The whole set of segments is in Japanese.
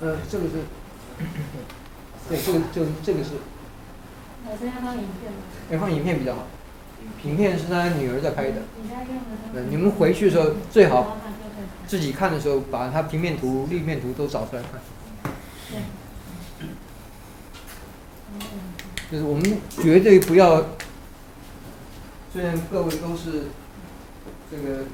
呃，这个是，对，这个就这个是。我这要放影片吗？要放影片比较好，影片是他女儿在拍的。你在用的呃，你们回去的时候最好自己看的时候，把它平面图、立面图都找出来看。就是我们绝对不要，虽然各位都是这个。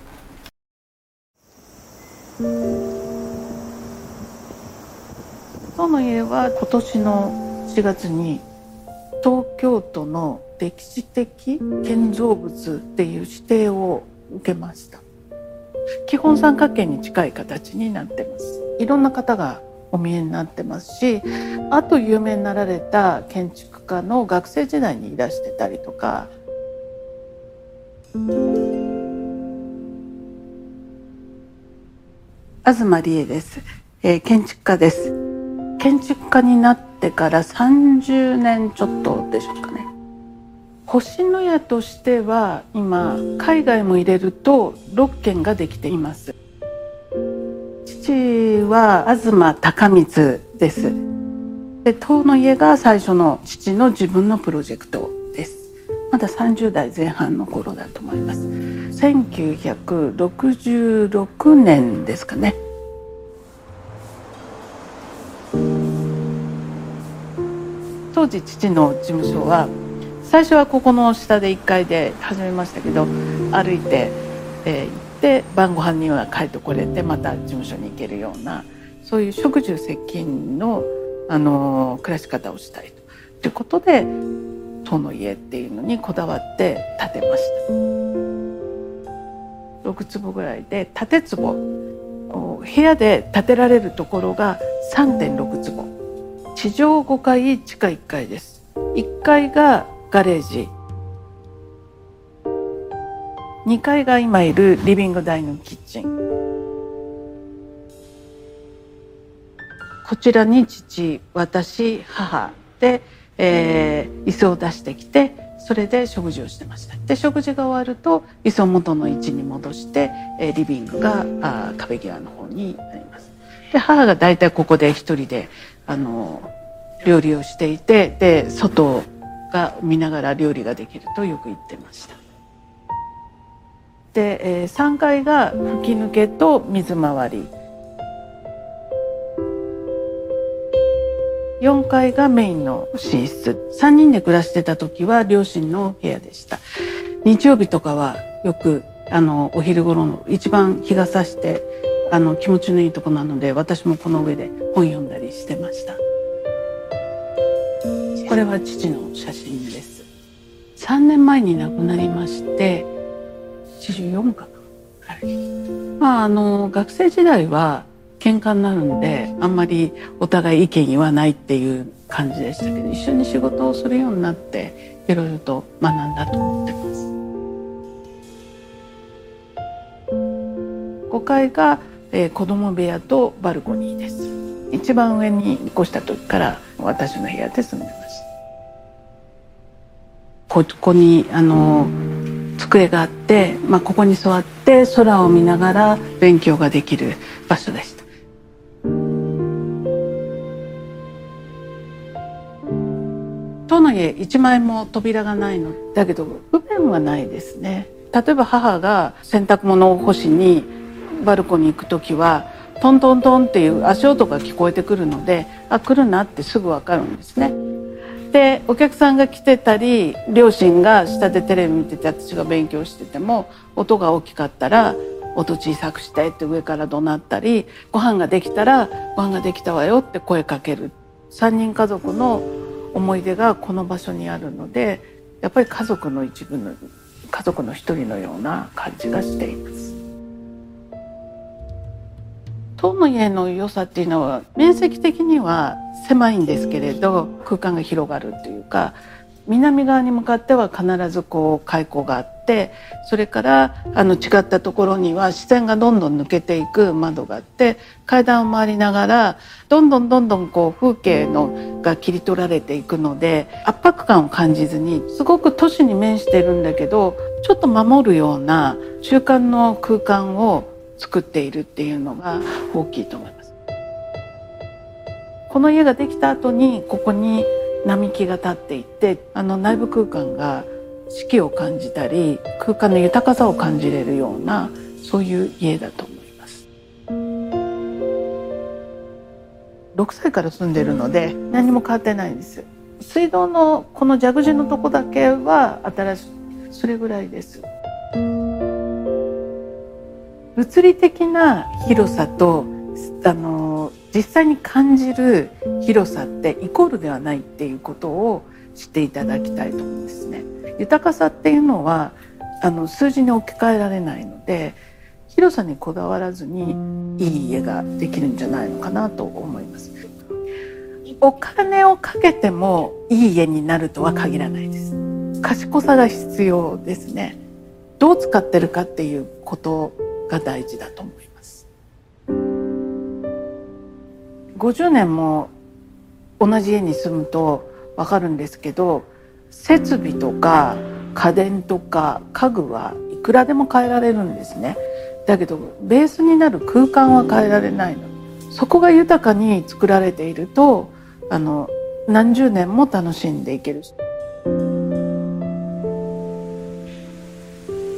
その家は今年の4月に東京都の歴史的建造物っていう指定を受けました。基本三角形に近い形になってます。いろんな方がお見えになってますしあと有名になられた建築家の学生時代にいらしてたりとか。東理恵です、えー、建築家です。建築家になってから30年ちょっとでしょうかね。星の家としては今海外も入れると6軒ができています。父は東高光です。で塔の家が最初の父の自分のプロジェクトです。まだ30代前半の頃だと思います。1966年ですかね。当時父の事務所は最初はここの下で1階で始めましたけど歩いて、えー、行って晩ご飯には帰ってこれてまた事務所に行けるようなそういう食住接近の、あのー、暮らし方をしたいと。いうことで塔の家っていうのにこだわって建てました。6坪ぐらいで建坪。部屋で建てられるところが3.6坪。地上5階地下1階です。1階がガレージ。2階が今いるリビングダイニングキッチン。こちらに父私母で、えー、椅子を出してきてそれで食事をしてました。で食事が終わると椅子を元の位置に戻して、えー、リビングがあ壁際の方になります。で母が大体ここで一人であの料理をしていてで外が見ながら料理ができるとよく言ってました。で、えー、3階が吹き抜けと水回り。4階がメインの寝室。3人で暮らしてた時は両親の部屋でした。日曜日とかはよくあのお昼頃の一番日が差してあの気持ちのいいとこなので私もこの上で本読んだりしてました。れは父の写真です。3年前に亡くなりまして84か、はい、まああの学生時代は喧嘩になるんであんまりお互い意見言わないっていう感じでしたけど一緒に仕事をするようになっていろいろと学んだと思ってます。5階が、えー、子供部屋とバルコニーです。一番上に越した時から私の部屋で住んでます。ここにあの机があって、まあ、ここに座って空を見ながら勉強ができる場所でした。塔の家一枚も扉がないの。だけど不便はないですね。例えば母が洗濯物を干しにバルコに行く時はトントントンっていう足音が聞こえてくるのであ来るなってすぐ分かるんですね。でお客さんが来てたり両親が下でテレビ見てて私が勉強してても音が大きかったら音小さくしてって上から怒鳴ったりご飯ができたらご飯ができたわよって声かける3人家族の思い出がこの場所にあるのでやっぱり家族の一部の家族の一人のような感じがしています。塔の家の良さっていうのは面積的には狭いんですけれど空間が広がるというか南側に向かっては必ずこう開口があってそれからあの違ったところには視線がどんどん抜けていく窓があって階段を回りながらどんどんどんどんこう風景のが切り取られていくので圧迫感を感じずにすごく都市に面してるんだけどちょっと守るような中間の空間を作っているっていうのが大きいと思います。この家ができた後にここに並木が立っていてあの内部空間が四季を感じたり空間の豊かさを感じれるようなそういう家だと思います。6歳から住んでるので何も変わってないんです。水道のこの蛇口のとこだけは新しいそれぐらいです。物理的な広さとあの実際に感じる広さってイコールではないっていうことを知っていただきたいと思うんですね。豊かさっていうのはあの数字に置き換えられないので広さにこだわらずにいい家ができるんじゃないのかなと思います。お金をかけてもいい家になるとは限らないです。賢さが必要ですね。どう使ってるかっていうことが大事だと思います。50年も同じ家に住むとわかるんですけど設備とか家電とか家具はいくらでも変えられるんですね。だけどベースになる空間は変えられないの。そこが豊かに作られているとあの何十年も楽しんでいける。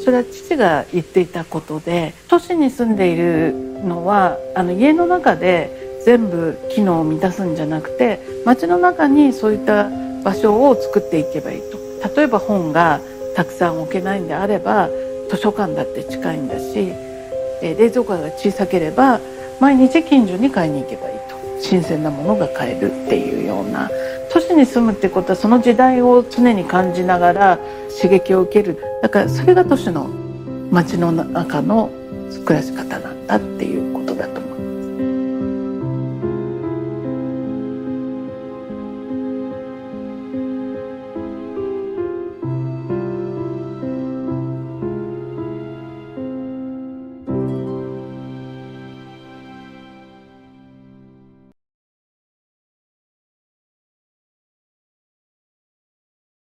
それは父が言っていたことで都市に住んでいるのはあの家の中で全部機能を満たすんじゃなくて街の中にそういった場所を作っていけばいいと。例えば本がたくさん置けないんであれば図書館だって近いんだし冷蔵庫が小さければ毎日近所に買いに行けばいいと。新鮮なものが買えるっていうような都市に住むってことはその時代を常に感じながら刺激を受けるだからそれが都市の街の中の暮らし方なんだっていう。